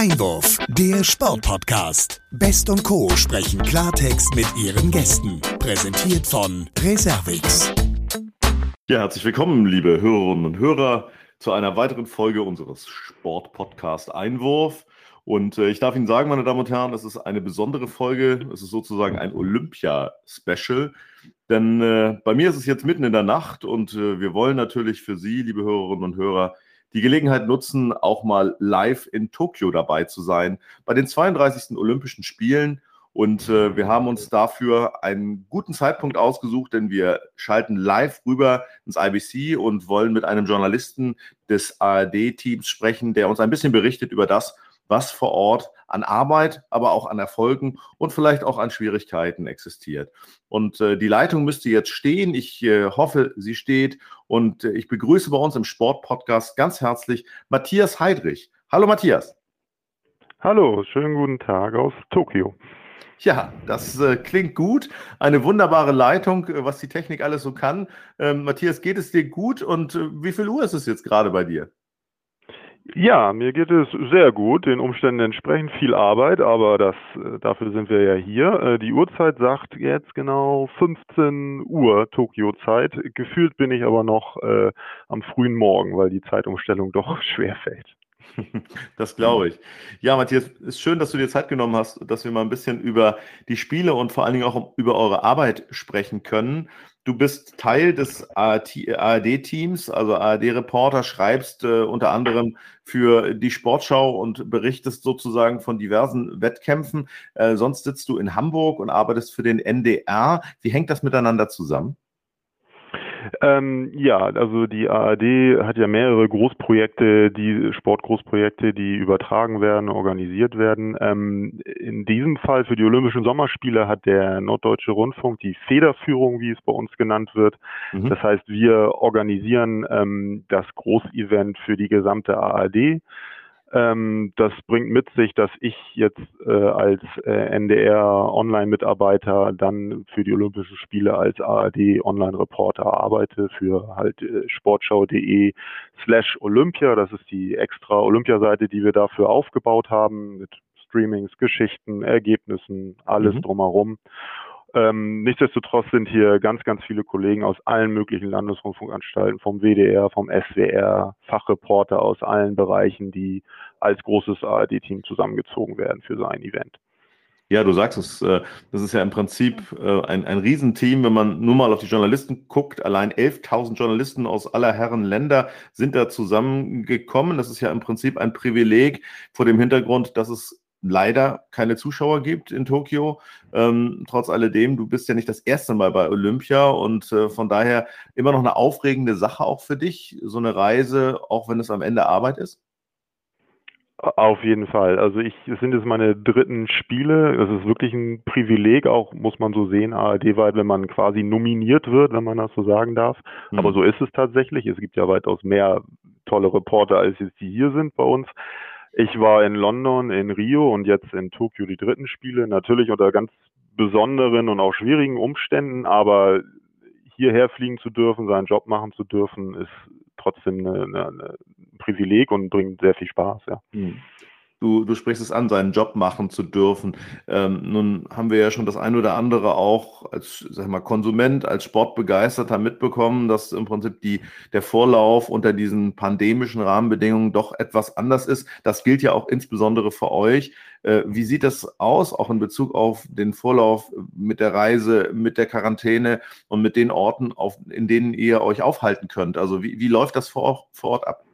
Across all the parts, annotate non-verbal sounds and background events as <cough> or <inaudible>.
Einwurf, der Sportpodcast. Best und Co. sprechen Klartext mit ihren Gästen. Präsentiert von Reservix. Ja, herzlich willkommen, liebe Hörerinnen und Hörer, zu einer weiteren Folge unseres Sportpodcast Einwurf. Und äh, ich darf Ihnen sagen, meine Damen und Herren, es ist eine besondere Folge. Es ist sozusagen ein Olympia-Special. Denn äh, bei mir ist es jetzt mitten in der Nacht und äh, wir wollen natürlich für Sie, liebe Hörerinnen und Hörer, die Gelegenheit nutzen, auch mal live in Tokio dabei zu sein, bei den 32. Olympischen Spielen. Und äh, wir haben uns dafür einen guten Zeitpunkt ausgesucht, denn wir schalten live rüber ins IBC und wollen mit einem Journalisten des ARD-Teams sprechen, der uns ein bisschen berichtet über das, was vor Ort an Arbeit, aber auch an Erfolgen und vielleicht auch an Schwierigkeiten existiert. Und äh, die Leitung müsste jetzt stehen. Ich äh, hoffe, sie steht. Und äh, ich begrüße bei uns im Sportpodcast ganz herzlich Matthias Heidrich. Hallo Matthias. Hallo, schönen guten Tag aus Tokio. Ja, das äh, klingt gut. Eine wunderbare Leitung, äh, was die Technik alles so kann. Ähm, Matthias, geht es dir gut und äh, wie viel Uhr ist es jetzt gerade bei dir? Ja, mir geht es sehr gut, den Umständen entsprechend viel Arbeit, aber das, äh, dafür sind wir ja hier. Äh, die Uhrzeit sagt jetzt genau 15 Uhr Tokio-Zeit. Gefühlt bin ich aber noch äh, am frühen Morgen, weil die Zeitumstellung <laughs> doch schwer fällt. <laughs> Das glaube ich. Ja, Matthias, ist schön, dass du dir Zeit genommen hast, dass wir mal ein bisschen über die Spiele und vor allen Dingen auch über eure Arbeit sprechen können. Du bist Teil des ARD-Teams, also ARD-Reporter, schreibst äh, unter anderem für die Sportschau und berichtest sozusagen von diversen Wettkämpfen. Äh, sonst sitzt du in Hamburg und arbeitest für den NDR. Wie hängt das miteinander zusammen? Ähm, ja, also die ARD hat ja mehrere Großprojekte, die Sportgroßprojekte, die übertragen werden, organisiert werden. Ähm, in diesem Fall für die Olympischen Sommerspiele hat der Norddeutsche Rundfunk die Federführung, wie es bei uns genannt wird. Mhm. Das heißt, wir organisieren ähm, das Großevent für die gesamte ARD. Ähm, das bringt mit sich, dass ich jetzt äh, als äh, NDR-Online-Mitarbeiter dann für die Olympischen Spiele als ARD-Online-Reporter arbeite für halt äh, sportschau.de slash Olympia. Das ist die extra Olympiaseite, die wir dafür aufgebaut haben mit Streamings, Geschichten, Ergebnissen, alles mhm. drumherum. Ähm, nichtsdestotrotz sind hier ganz, ganz viele Kollegen aus allen möglichen Landesrundfunkanstalten, vom WDR, vom SWR, Fachreporter aus allen Bereichen, die als großes ARD-Team zusammengezogen werden für so ein Event. Ja, du sagst es, äh, das ist ja im Prinzip äh, ein, ein Riesenteam, wenn man nur mal auf die Journalisten guckt. Allein 11.000 Journalisten aus aller Herren Länder sind da zusammengekommen. Das ist ja im Prinzip ein Privileg vor dem Hintergrund, dass es leider keine Zuschauer gibt in Tokio. Ähm, trotz alledem, du bist ja nicht das erste Mal bei Olympia und äh, von daher immer noch eine aufregende Sache auch für dich, so eine Reise, auch wenn es am Ende Arbeit ist? Auf jeden Fall. Also ich, es sind jetzt meine dritten Spiele. Es ist wirklich ein Privileg, auch muss man so sehen, ARD-weit, wenn man quasi nominiert wird, wenn man das so sagen darf. Mhm. Aber so ist es tatsächlich. Es gibt ja weitaus mehr tolle Reporter, als jetzt die hier sind bei uns. Ich war in London, in Rio und jetzt in Tokio die dritten Spiele. Natürlich unter ganz besonderen und auch schwierigen Umständen, aber hierher fliegen zu dürfen, seinen Job machen zu dürfen, ist trotzdem ein Privileg und bringt sehr viel Spaß, ja. Hm. Du, du sprichst es an, seinen Job machen zu dürfen. Ähm, nun haben wir ja schon das ein oder andere auch als sag mal, Konsument, als Sportbegeisterter mitbekommen, dass im Prinzip die, der Vorlauf unter diesen pandemischen Rahmenbedingungen doch etwas anders ist. Das gilt ja auch insbesondere für euch. Äh, wie sieht das aus, auch in Bezug auf den Vorlauf mit der Reise, mit der Quarantäne und mit den Orten, auf, in denen ihr euch aufhalten könnt? Also wie, wie läuft das vor, vor Ort ab?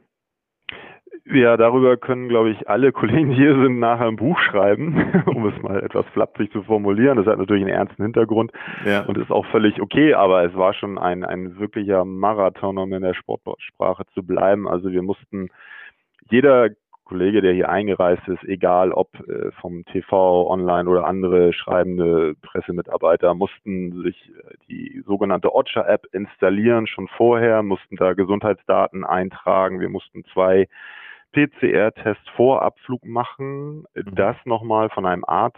Ja, darüber können, glaube ich, alle Kollegen, die hier sind, nachher ein Buch schreiben, <laughs> um es mal etwas flapsig zu formulieren. Das hat natürlich einen ernsten Hintergrund ja. und ist auch völlig okay, aber es war schon ein, ein wirklicher Marathon, um in der Sportsprache zu bleiben. Also wir mussten, jeder Kollege, der hier eingereist ist, egal ob äh, vom TV, online oder andere schreibende Pressemitarbeiter, mussten sich äh, die sogenannte Otcha-App installieren, schon vorher, mussten da Gesundheitsdaten eintragen. Wir mussten zwei PCR-Test vor Abflug machen, mhm. das nochmal von einem Arzt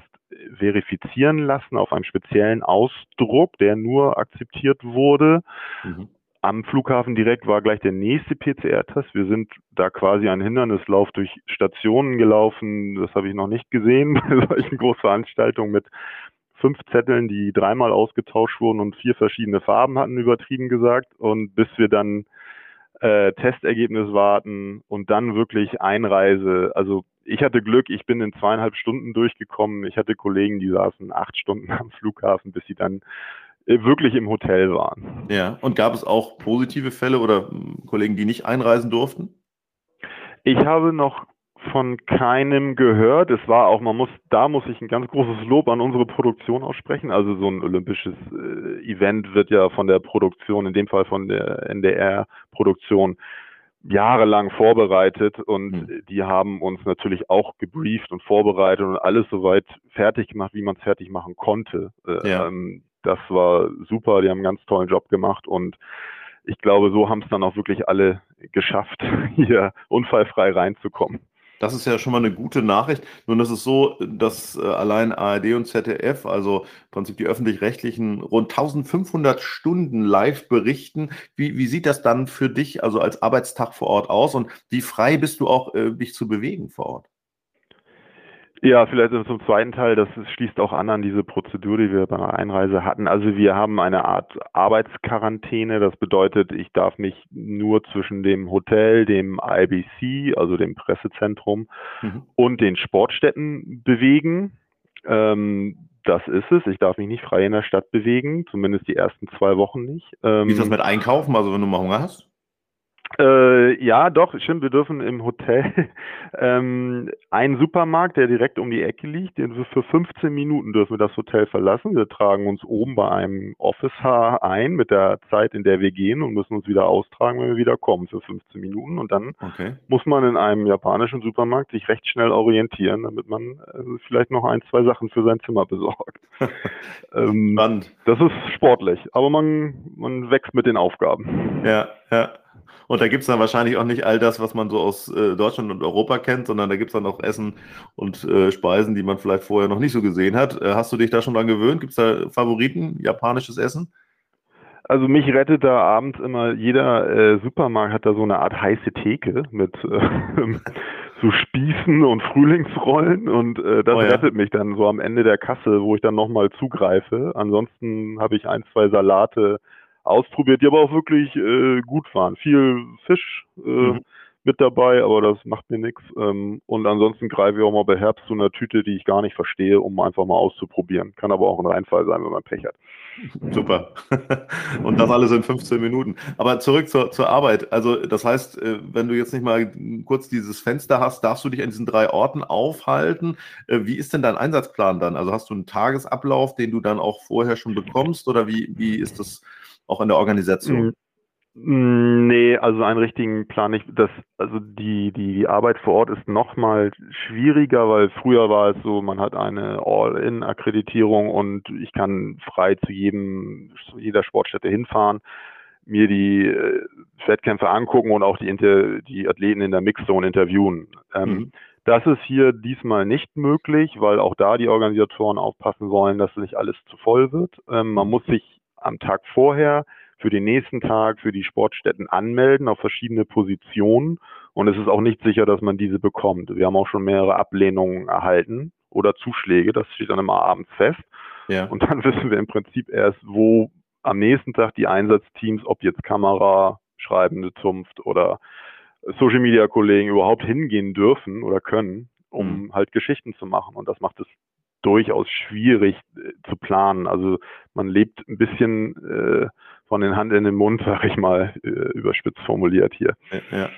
verifizieren lassen auf einem speziellen Ausdruck, der nur akzeptiert wurde. Mhm. am Flughafen direkt war gleich der nächste PCR-Test. Wir sind da quasi einen Hindernislauf durch Stationen gelaufen. Das habe ich noch nicht gesehen <laughs> bei solchen Großveranstaltungen mit fünf Zetteln, die dreimal ausgetauscht wurden und vier verschiedene Farben hatten, übertrieben gesagt. Und bis wir dann äh, Testergebnis warten und dann wirklich Einreise. Also ich hatte Glück, ich bin in zweieinhalb Stunden durchgekommen. Ich hatte Kollegen, die saßen acht Stunden <laughs> am Flughafen, bis sie dann äh, wirklich im Hotel waren. Ja, und gab es auch positive Fälle oder hm, Kollegen, die nicht einreisen durften? Ich habe noch von keinem gehört. Es war auch, man muss, da muss ich ein ganz großes Lob an unsere Produktion aussprechen. Also so ein olympisches äh, Event wird ja von der Produktion, in dem Fall von der NDR-Produktion, jahrelang vorbereitet und mhm. die haben uns natürlich auch gebrieft und vorbereitet und alles soweit fertig gemacht, wie man es fertig machen konnte. Äh, ja. Ähm, das war super, die haben einen ganz tollen Job gemacht und ich glaube, so haben es dann auch wirklich alle geschafft, <laughs> hier unfallfrei reinzukommen. Das ist ja schon mal eine gute Nachricht. Nun ist es so, dass äh, allein ARD und ZDF, also im Prinzip die öffentlich-rechtlichen, rund 1500 Stunden live berichten. Wie, wie sieht das dann für dich also als Arbeitstag vor Ort aus und wie frei bist du auch, äh, dich zu bewegen vor Ort? Ja, vielleicht zum zweiten Teil, das schließt auch an an diese Prozedur, die wir bei einer Einreise hatten. Also wir haben eine Art Arbeitsquarantäne. Das bedeutet, ich darf mich nur zwischen dem Hotel, dem IBC, also dem Pressezentrum mhm. und den Sportstätten bewegen. Ähm, das ist es. Ich darf mich nicht frei in der Stadt bewegen, zumindest die ersten zwei Wochen nicht. Ähm, Wie ist das mit Einkaufen, also wenn du mal Hunger hast? Äh, ja, doch, stimmt. Wir dürfen im Hotel <laughs> ähm, einen Supermarkt, der direkt um die Ecke liegt, den wir für 15 Minuten dürfen wir das Hotel verlassen. Wir tragen uns oben bei einem Office-Haar ein mit der Zeit, in der wir gehen und müssen uns wieder austragen, wenn wir wieder kommen für 15 Minuten. Und dann okay. muss man in einem japanischen Supermarkt sich recht schnell orientieren, damit man äh, vielleicht noch ein, zwei Sachen für sein Zimmer besorgt. <laughs> ähm, Spannend. Das ist sportlich, aber man, man wächst mit den Aufgaben. Ja, ja. Und da gibt es dann wahrscheinlich auch nicht all das, was man so aus äh, Deutschland und Europa kennt, sondern da gibt es dann auch Essen und äh, Speisen, die man vielleicht vorher noch nicht so gesehen hat. Äh, hast du dich da schon dran gewöhnt? Gibt es da Favoriten, japanisches Essen? Also mich rettet da abends immer, jeder äh, Supermarkt hat da so eine Art heiße Theke mit äh, <laughs> so Spießen und Frühlingsrollen und äh, das oh ja. rettet mich dann so am Ende der Kasse, wo ich dann nochmal zugreife. Ansonsten habe ich ein, zwei Salate, ausprobiert, die aber auch wirklich äh, gut waren. Viel Fisch äh, mhm. mit dabei, aber das macht mir nichts. Ähm, und ansonsten greife ich auch mal bei Herbst zu einer Tüte, die ich gar nicht verstehe, um einfach mal auszuprobieren. Kann aber auch ein Reinfall sein, wenn man Pech hat. <laughs> Super. <laughs> Und das alles in 15 Minuten. Aber zurück zur, zur Arbeit. Also das heißt, äh, wenn du jetzt nicht mal kurz dieses Fenster hast, darfst du dich an diesen drei Orten aufhalten. Äh, wie ist denn dein Einsatzplan dann? Also hast du einen Tagesablauf, den du dann auch vorher schon bekommst oder wie, wie ist das auch in der Organisation? Mm, nee, also einen richtigen Plan nicht. Das, also die, die, die Arbeit vor Ort ist nochmal schwieriger, weil früher war es so, man hat eine All-In-Akkreditierung und ich kann frei zu jedem, zu jeder Sportstätte hinfahren, mir die äh, Wettkämpfe angucken und auch die, Inter, die Athleten in der Mixzone interviewen. Ähm, mhm. Das ist hier diesmal nicht möglich, weil auch da die Organisatoren aufpassen wollen, dass nicht alles zu voll wird. Ähm, man muss sich am Tag vorher für den nächsten Tag für die Sportstätten anmelden auf verschiedene Positionen. Und es ist auch nicht sicher, dass man diese bekommt. Wir haben auch schon mehrere Ablehnungen erhalten oder Zuschläge. Das steht dann immer abends fest. Ja. Und dann <laughs> wissen wir im Prinzip erst, wo am nächsten Tag die Einsatzteams, ob jetzt Kamera, schreibende Zunft oder Social Media Kollegen überhaupt hingehen dürfen oder können, um mhm. halt Geschichten zu machen. Und das macht es durchaus schwierig äh, zu planen. Also man lebt ein bisschen äh, von den Hand in den Mund, <laughs> sag ich mal, äh, überspitzt formuliert hier. Ja.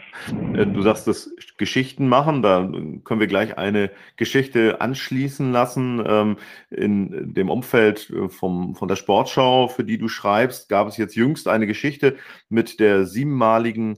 Äh, du sagst das Geschichten machen, da können wir gleich eine Geschichte anschließen lassen. Ähm, in dem Umfeld äh, vom, von der Sportschau, für die du schreibst, gab es jetzt jüngst eine Geschichte mit der siebenmaligen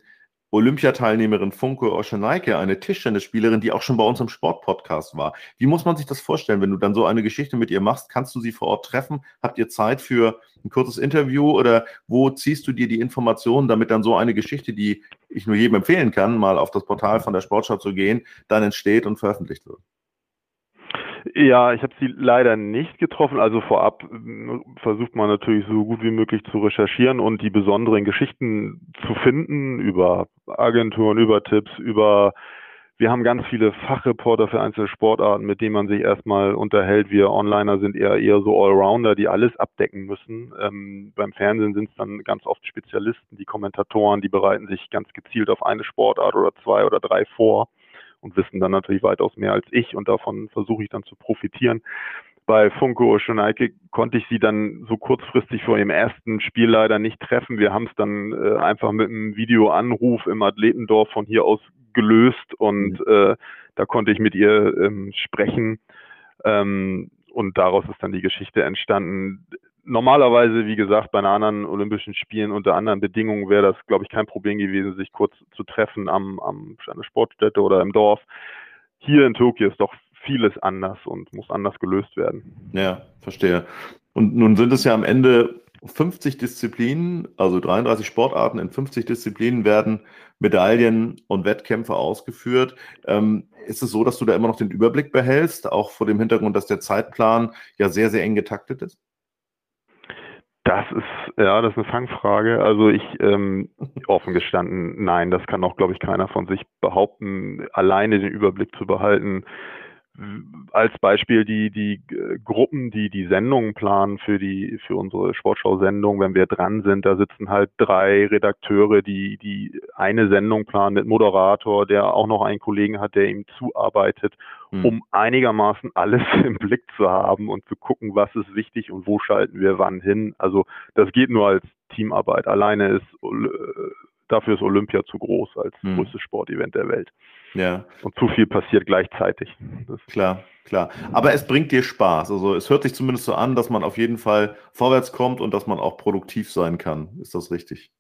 Olympiateilnehmerin Funke Oscheneike, eine Tischtennisspielerin, die auch schon bei uns im Sportpodcast war. Wie muss man sich das vorstellen, wenn du dann so eine Geschichte mit ihr machst? Kannst du sie vor Ort treffen? Habt ihr Zeit für ein kurzes Interview oder wo ziehst du dir die Informationen, damit dann so eine Geschichte, die ich nur jedem empfehlen kann, mal auf das Portal von der Sportschau zu gehen, dann entsteht und veröffentlicht wird? Ja, ich habe sie leider nicht getroffen. Also vorab äh, versucht man natürlich so gut wie möglich zu recherchieren und die besonderen Geschichten zu finden über Agenturen, über Tipps, über wir haben ganz viele Fachreporter für einzelne Sportarten, mit denen man sich erstmal unterhält. Wir Onliner sind eher eher so Allrounder, die alles abdecken müssen. Ähm, beim Fernsehen sind es dann ganz oft Spezialisten, die Kommentatoren, die bereiten sich ganz gezielt auf eine Sportart oder zwei oder drei vor und wissen dann natürlich weitaus mehr als ich und davon versuche ich dann zu profitieren. Bei Funko Oceanike konnte ich sie dann so kurzfristig vor ihrem ersten Spiel leider nicht treffen. Wir haben es dann äh, einfach mit einem Videoanruf im Athletendorf von hier aus gelöst und mhm. äh, da konnte ich mit ihr ähm, sprechen. Ähm, und daraus ist dann die Geschichte entstanden normalerweise, wie gesagt, bei einer anderen Olympischen Spielen unter anderen Bedingungen wäre das, glaube ich, kein Problem gewesen, sich kurz zu treffen am, am an der Sportstätte oder im Dorf. Hier in Tokio ist doch vieles anders und muss anders gelöst werden. Ja, verstehe. Und nun sind es ja am Ende 50 Disziplinen, also 33 Sportarten in 50 Disziplinen werden Medaillen und Wettkämpfe ausgeführt. Ähm, ist es so, dass du da immer noch den Überblick behältst, auch vor dem Hintergrund, dass der Zeitplan ja sehr, sehr eng getaktet ist? Das ist, ja, das ist eine Fangfrage. Also ich, ähm, offen gestanden, nein, das kann auch, glaube ich, keiner von sich behaupten, alleine den Überblick zu behalten als Beispiel die, die äh, Gruppen, die die Sendungen planen für die, für unsere Sportschau-Sendung, wenn wir dran sind, da sitzen halt drei Redakteure, die, die eine Sendung planen mit Moderator, der auch noch einen Kollegen hat, der ihm zuarbeitet, mhm. um einigermaßen alles <laughs> im Blick zu haben und zu gucken, was ist wichtig und wo schalten wir wann hin. Also das geht nur als Teamarbeit. Alleine ist, äh, dafür ist Olympia zu groß als mhm. größtes Sportevent der Welt. Ja. Und zu viel passiert gleichzeitig. Das klar, klar. Aber es bringt dir Spaß. Also es hört sich zumindest so an, dass man auf jeden Fall vorwärts kommt und dass man auch produktiv sein kann. Ist das richtig?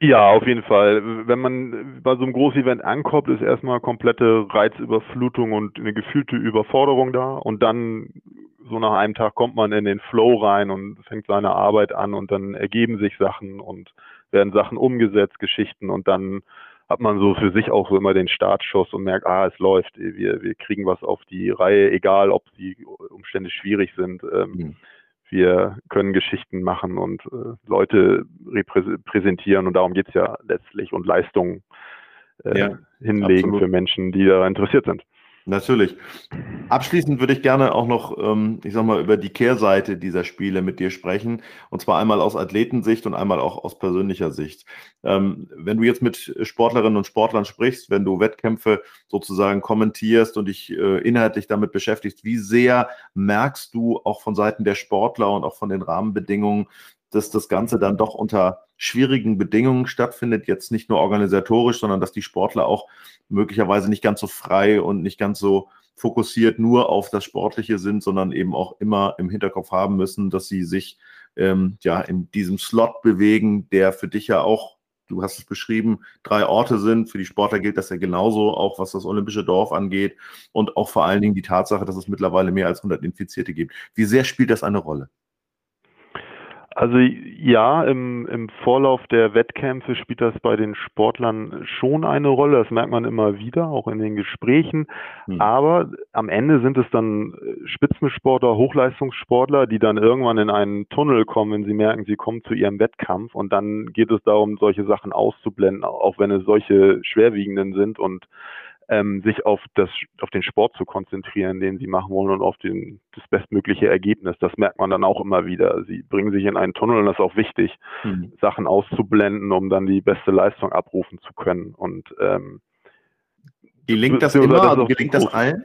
Ja, auf jeden Fall. Wenn man bei so einem Großevent ankommt, ist erstmal komplette Reizüberflutung und eine gefühlte Überforderung da. Und dann, so nach einem Tag, kommt man in den Flow rein und fängt seine Arbeit an und dann ergeben sich Sachen und werden Sachen umgesetzt, Geschichten und dann hat man so für sich auch so immer den Startschuss und merkt, ah, es läuft, wir, wir kriegen was auf die Reihe, egal ob die Umstände schwierig sind. Ähm, mhm. Wir können Geschichten machen und äh, Leute repräsentieren und darum geht's ja letztlich und Leistungen äh, ja, hinlegen absolut. für Menschen, die da interessiert sind. Natürlich. Abschließend würde ich gerne auch noch, ähm, ich sag mal, über die Kehrseite dieser Spiele mit dir sprechen. Und zwar einmal aus Athletensicht und einmal auch aus persönlicher Sicht. Ähm, wenn du jetzt mit Sportlerinnen und Sportlern sprichst, wenn du Wettkämpfe sozusagen kommentierst und dich äh, inhaltlich damit beschäftigst, wie sehr merkst du auch von Seiten der Sportler und auch von den Rahmenbedingungen, dass das Ganze dann doch unter schwierigen Bedingungen stattfindet, jetzt nicht nur organisatorisch, sondern dass die Sportler auch möglicherweise nicht ganz so frei und nicht ganz so fokussiert nur auf das Sportliche sind, sondern eben auch immer im Hinterkopf haben müssen, dass sie sich ähm, ja in diesem Slot bewegen, der für dich ja auch, du hast es beschrieben, drei Orte sind. Für die Sportler gilt das ja genauso, auch was das olympische Dorf angeht und auch vor allen Dingen die Tatsache, dass es mittlerweile mehr als 100 Infizierte gibt. Wie sehr spielt das eine Rolle? Also ja, im, im Vorlauf der Wettkämpfe spielt das bei den Sportlern schon eine Rolle. Das merkt man immer wieder, auch in den Gesprächen. Hm. Aber am Ende sind es dann Spitzensportler, Hochleistungssportler, die dann irgendwann in einen Tunnel kommen, wenn sie merken, sie kommen zu ihrem Wettkampf. Und dann geht es darum, solche Sachen auszublenden, auch wenn es solche schwerwiegenden sind und ähm, sich auf das, auf den Sport zu konzentrieren, den sie machen wollen und auf den, das bestmögliche Ergebnis. Das merkt man dann auch immer wieder. Sie bringen sich in einen Tunnel und das ist auch wichtig, mhm. Sachen auszublenden, um dann die beste Leistung abrufen zu können. Und ähm, gelingt das immer? Das also gelingt das allen?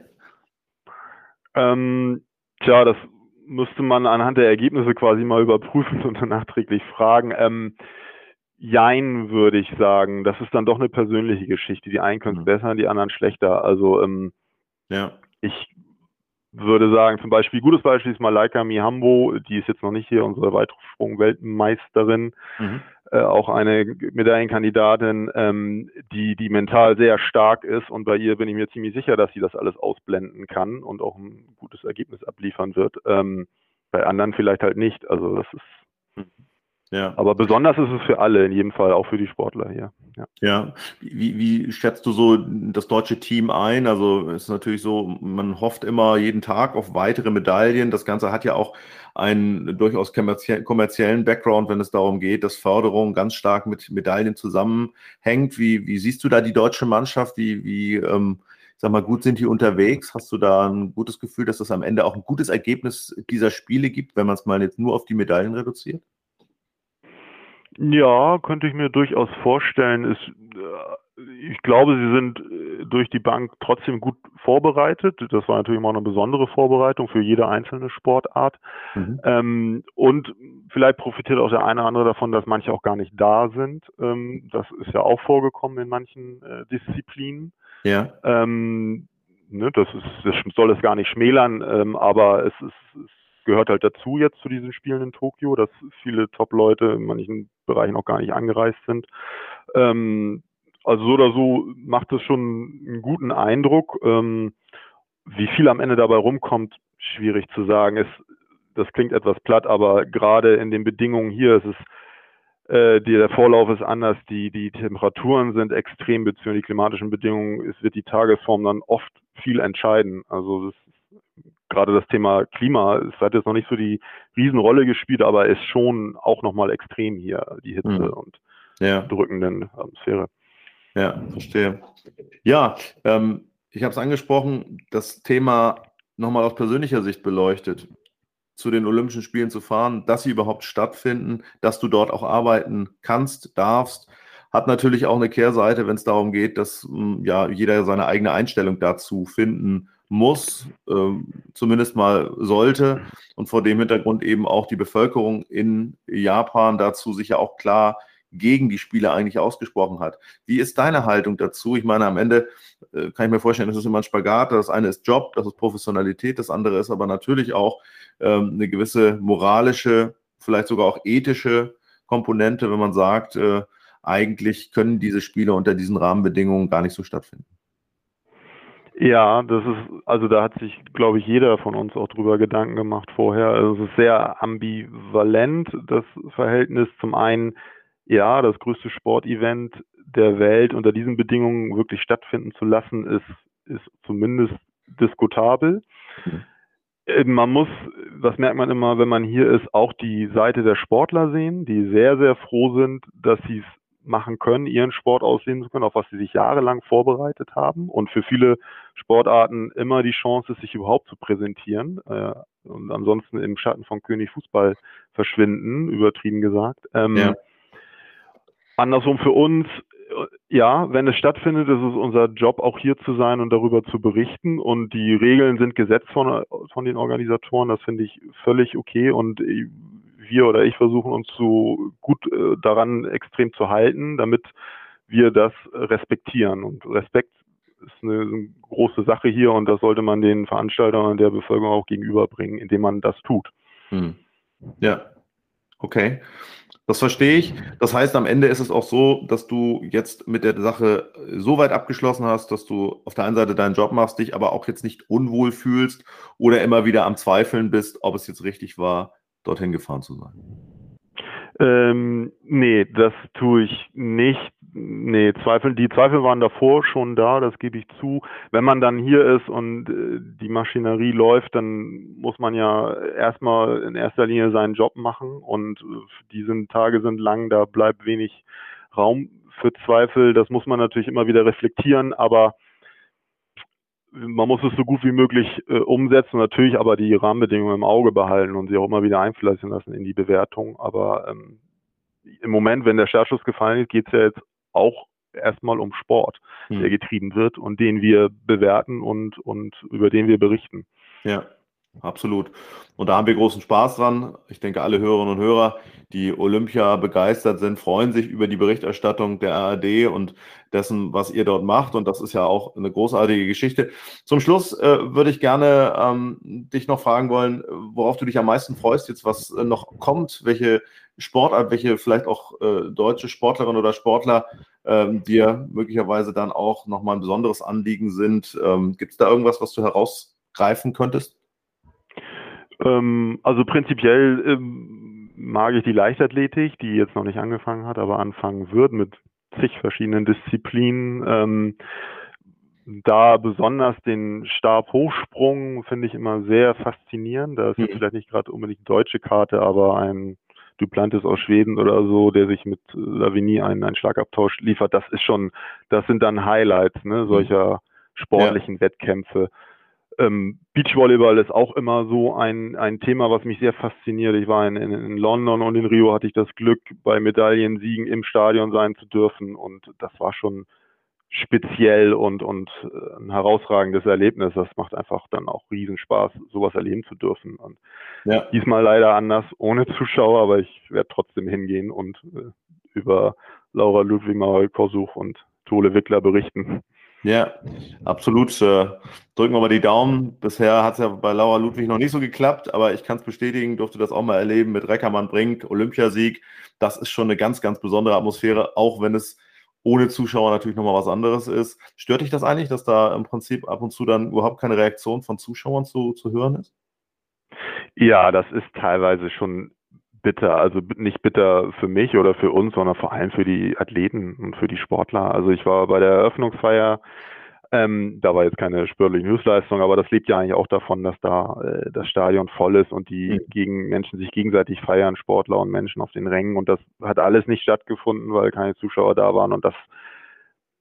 Ähm, tja, das müsste man anhand der Ergebnisse quasi mal überprüfen <laughs> und dann nachträglich fragen. Ähm, Jein, würde ich sagen. Das ist dann doch eine persönliche Geschichte. Die einen können es mhm. besser, die anderen schlechter. Also ähm, ja. ich würde sagen, zum Beispiel, gutes Beispiel ist Malaika Mihambo, die ist jetzt noch nicht hier, unsere Weitsprung-Weltmeisterin, mhm. äh, auch eine Medaillenkandidatin, ähm, die, die mental sehr stark ist und bei ihr bin ich mir ziemlich sicher, dass sie das alles ausblenden kann und auch ein gutes Ergebnis abliefern wird. Ähm, bei anderen vielleicht halt nicht. Also das ist mhm. Ja. Aber besonders ist es für alle, in jedem Fall, auch für die Sportler hier. Ja, ja. Wie, wie schätzt du so das deutsche Team ein? Also es ist natürlich so, man hofft immer jeden Tag auf weitere Medaillen. Das Ganze hat ja auch einen durchaus kommerziellen Background, wenn es darum geht, dass Förderung ganz stark mit Medaillen zusammenhängt. Wie, wie siehst du da die deutsche Mannschaft? Wie, wie ähm, sag mal, gut sind die unterwegs? Hast du da ein gutes Gefühl, dass es am Ende auch ein gutes Ergebnis dieser Spiele gibt, wenn man es mal jetzt nur auf die Medaillen reduziert? Ja, könnte ich mir durchaus vorstellen. Ist, äh, ich glaube, sie sind äh, durch die Bank trotzdem gut vorbereitet. Das war natürlich immer eine besondere Vorbereitung für jede einzelne Sportart. Mhm. Ähm, und vielleicht profitiert auch der eine oder andere davon, dass manche auch gar nicht da sind. Ähm, das ist ja auch vorgekommen in manchen äh, Disziplinen. Ja. Ähm, ne, das, ist, das soll es gar nicht schmälern, ähm, aber es, ist, es gehört halt dazu jetzt zu diesen Spielen in Tokio, dass viele Top-Leute in manchen Bereichen auch gar nicht angereist sind. Ähm, also so oder so macht es schon einen guten Eindruck. Ähm, wie viel am Ende dabei rumkommt, schwierig zu sagen. Es, das klingt etwas platt, aber gerade in den Bedingungen hier ist es, äh, der Vorlauf ist anders, die, die Temperaturen sind extrem beziehungsweise die klimatischen Bedingungen, es wird die Tagesform dann oft viel entscheiden. Also das gerade das Thema Klima, es hat jetzt noch nicht so die Riesenrolle gespielt, aber ist schon auch nochmal extrem hier, die Hitze mhm. und ja. drückenden Atmosphäre. Ja, verstehe. Ja, ähm, ich habe es angesprochen, das Thema nochmal aus persönlicher Sicht beleuchtet, zu den Olympischen Spielen zu fahren, dass sie überhaupt stattfinden, dass du dort auch arbeiten kannst, darfst, hat natürlich auch eine Kehrseite, wenn es darum geht, dass hm, ja jeder seine eigene Einstellung dazu finden muss, äh, zumindest mal sollte und vor dem Hintergrund eben auch die Bevölkerung in Japan dazu sich ja auch klar gegen die Spiele eigentlich ausgesprochen hat. Wie ist deine Haltung dazu? Ich meine, am Ende äh, kann ich mir vorstellen, das ist immer ein Spagat. Das eine ist Job, das ist Professionalität, das andere ist aber natürlich auch ähm, eine gewisse moralische, vielleicht sogar auch ethische Komponente, wenn man sagt, äh, eigentlich können diese Spiele unter diesen Rahmenbedingungen gar nicht so stattfinden. Ja, das ist, also da hat sich, glaube ich, jeder von uns auch drüber Gedanken gemacht vorher. Also es ist sehr ambivalent, das Verhältnis. Zum einen, ja, das größte Sportevent der Welt unter diesen Bedingungen wirklich stattfinden zu lassen, ist, ist zumindest diskutabel. Mhm. Man muss, das merkt man immer, wenn man hier ist, auch die Seite der Sportler sehen, die sehr, sehr froh sind, dass sie es machen können, ihren Sport ausleben zu können, auf was sie sich jahrelang vorbereitet haben und für viele Sportarten immer die Chance ist, sich überhaupt zu präsentieren äh, und ansonsten im Schatten von König Fußball verschwinden, übertrieben gesagt. Ähm, ja. Andersrum für uns, äh, ja, wenn es stattfindet, ist es unser Job, auch hier zu sein und darüber zu berichten. Und die Regeln sind gesetzt von, von den Organisatoren. Das finde ich völlig okay. Und wir oder ich versuchen uns so gut äh, daran extrem zu halten, damit wir das respektieren. Und Respekt ist eine, große Sache hier und das sollte man den Veranstaltern und der Bevölkerung auch gegenüberbringen, indem man das tut. Hm. Ja, okay. Das verstehe ich. Das heißt, am Ende ist es auch so, dass du jetzt mit der Sache so weit abgeschlossen hast, dass du auf der einen Seite deinen Job machst, dich aber auch jetzt nicht unwohl fühlst oder immer wieder am Zweifeln bist, ob es jetzt richtig war, dorthin gefahren zu sein? Ähm, nee, das tue ich nicht. Nee, Zweifel, die Zweifel waren davor schon da, das gebe ich zu. Wenn man dann hier ist und äh, die Maschinerie läuft, dann muss man ja erstmal in erster Linie seinen Job machen und äh, diese Tage sind lang, da bleibt wenig Raum für Zweifel. Das muss man natürlich immer wieder reflektieren, aber man muss es so gut wie möglich äh, umsetzen, natürlich aber die Rahmenbedingungen im Auge behalten und sie auch immer wieder einfließen lassen in die Bewertung. Aber ähm, im Moment, wenn der Startschuss gefallen ist, geht es ja jetzt auch erstmal um Sport, hm. der getrieben wird und den wir bewerten und, und über den wir berichten. Ja, absolut. Und da haben wir großen Spaß dran. Ich denke, alle Hörerinnen und Hörer, die Olympia begeistert sind, freuen sich über die Berichterstattung der ARD und dessen, was ihr dort macht. Und das ist ja auch eine großartige Geschichte. Zum Schluss äh, würde ich gerne ähm, dich noch fragen wollen, worauf du dich am meisten freust, jetzt was äh, noch kommt, welche Sportart, welche vielleicht auch äh, deutsche Sportlerin oder Sportler ähm, dir möglicherweise dann auch nochmal ein besonderes Anliegen sind. Ähm, Gibt es da irgendwas, was du herausgreifen könntest? Ähm, also prinzipiell ähm, mag ich die Leichtathletik, die jetzt noch nicht angefangen hat, aber anfangen wird mit zig verschiedenen Disziplinen. Ähm, da besonders den Stabhochsprung finde ich immer sehr faszinierend. Da ist mhm. vielleicht nicht gerade unbedingt eine deutsche Karte, aber ein Duplantis aus Schweden oder so, der sich mit Lavini einen, einen Schlagabtausch liefert, das ist schon, das sind dann Highlights ne, solcher sportlichen ja. Wettkämpfe. Ähm, Beachvolleyball ist auch immer so ein, ein Thema, was mich sehr fasziniert. Ich war in, in, in London und in Rio hatte ich das Glück, bei Medaillensiegen im Stadion sein zu dürfen und das war schon speziell und, und äh, ein herausragendes Erlebnis. Das macht einfach dann auch Riesenspaß, sowas erleben zu dürfen. Und ja. diesmal leider anders, ohne Zuschauer, aber ich werde trotzdem hingehen und äh, über Laura Ludwig, Manuel Korsuch und Tole Wickler berichten. Ja, absolut. Äh, drücken wir mal die Daumen. Bisher hat es ja bei Laura Ludwig noch nicht so geklappt, aber ich kann es bestätigen, durfte das auch mal erleben mit Reckermann Brink, Olympiasieg. Das ist schon eine ganz, ganz besondere Atmosphäre, auch wenn es ohne Zuschauer natürlich nochmal was anderes ist. Stört dich das eigentlich, dass da im Prinzip ab und zu dann überhaupt keine Reaktion von Zuschauern zu, zu hören ist? Ja, das ist teilweise schon bitter. Also nicht bitter für mich oder für uns, sondern vor allem für die Athleten und für die Sportler. Also ich war bei der Eröffnungsfeier ähm, da war jetzt keine spürliche Höchstleistung, aber das lebt ja eigentlich auch davon, dass da äh, das Stadion voll ist und die mhm. gegen Menschen sich gegenseitig feiern, Sportler und Menschen auf den Rängen. Und das hat alles nicht stattgefunden, weil keine Zuschauer da waren. Und das,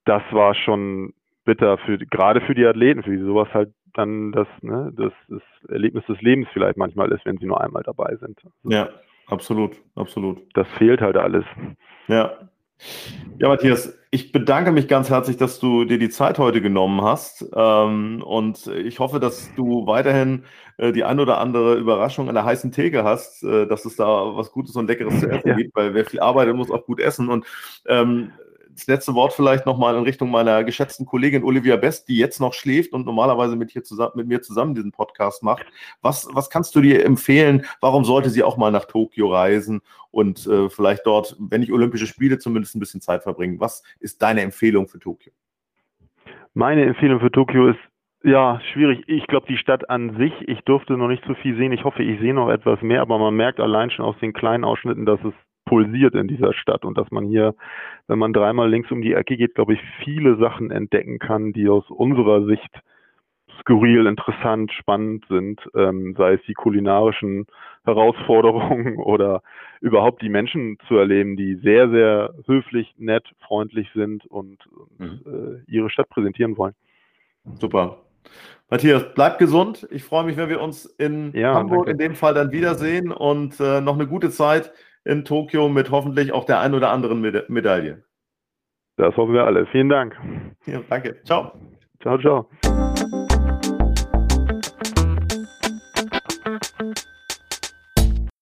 das war schon bitter für gerade für die Athleten, für die sowas halt dann das, ne, das, das Erlebnis des Lebens vielleicht manchmal ist, wenn sie nur einmal dabei sind. Ja, absolut, absolut. Das fehlt halt alles. Ja, ja, Matthias, ich bedanke mich ganz herzlich, dass du dir die Zeit heute genommen hast. Ähm, und ich hoffe, dass du weiterhin äh, die ein oder andere Überraschung an der heißen Theke hast, äh, dass es da was Gutes und Leckeres zu essen ja. gibt, weil wer viel arbeitet, muss auch gut essen. Und ähm, das letzte Wort vielleicht nochmal in Richtung meiner geschätzten Kollegin Olivia Best, die jetzt noch schläft und normalerweise mit, hier zusammen, mit mir zusammen diesen Podcast macht. Was, was kannst du dir empfehlen? Warum sollte sie auch mal nach Tokio reisen und äh, vielleicht dort, wenn nicht Olympische Spiele, zumindest ein bisschen Zeit verbringen? Was ist deine Empfehlung für Tokio? Meine Empfehlung für Tokio ist ja, schwierig. Ich glaube, die Stadt an sich, ich durfte noch nicht so viel sehen. Ich hoffe, ich sehe noch etwas mehr, aber man merkt allein schon aus den kleinen Ausschnitten, dass es pulsiert in dieser Stadt und dass man hier, wenn man dreimal links um die Ecke geht, glaube ich, viele Sachen entdecken kann, die aus unserer Sicht skurril, interessant, spannend sind, ähm, sei es die kulinarischen Herausforderungen <laughs> oder überhaupt die Menschen zu erleben, die sehr, sehr höflich, nett, freundlich sind und, und mhm. äh, ihre Stadt präsentieren wollen. Super. Matthias, bleib gesund. Ich freue mich, wenn wir uns in ja, Hamburg danke. in dem Fall dann wiedersehen und äh, noch eine gute Zeit in Tokio mit hoffentlich auch der ein oder anderen Meda Medaille. Das hoffen wir alle. Vielen Dank. Ja, danke. Ciao. Ciao, ciao.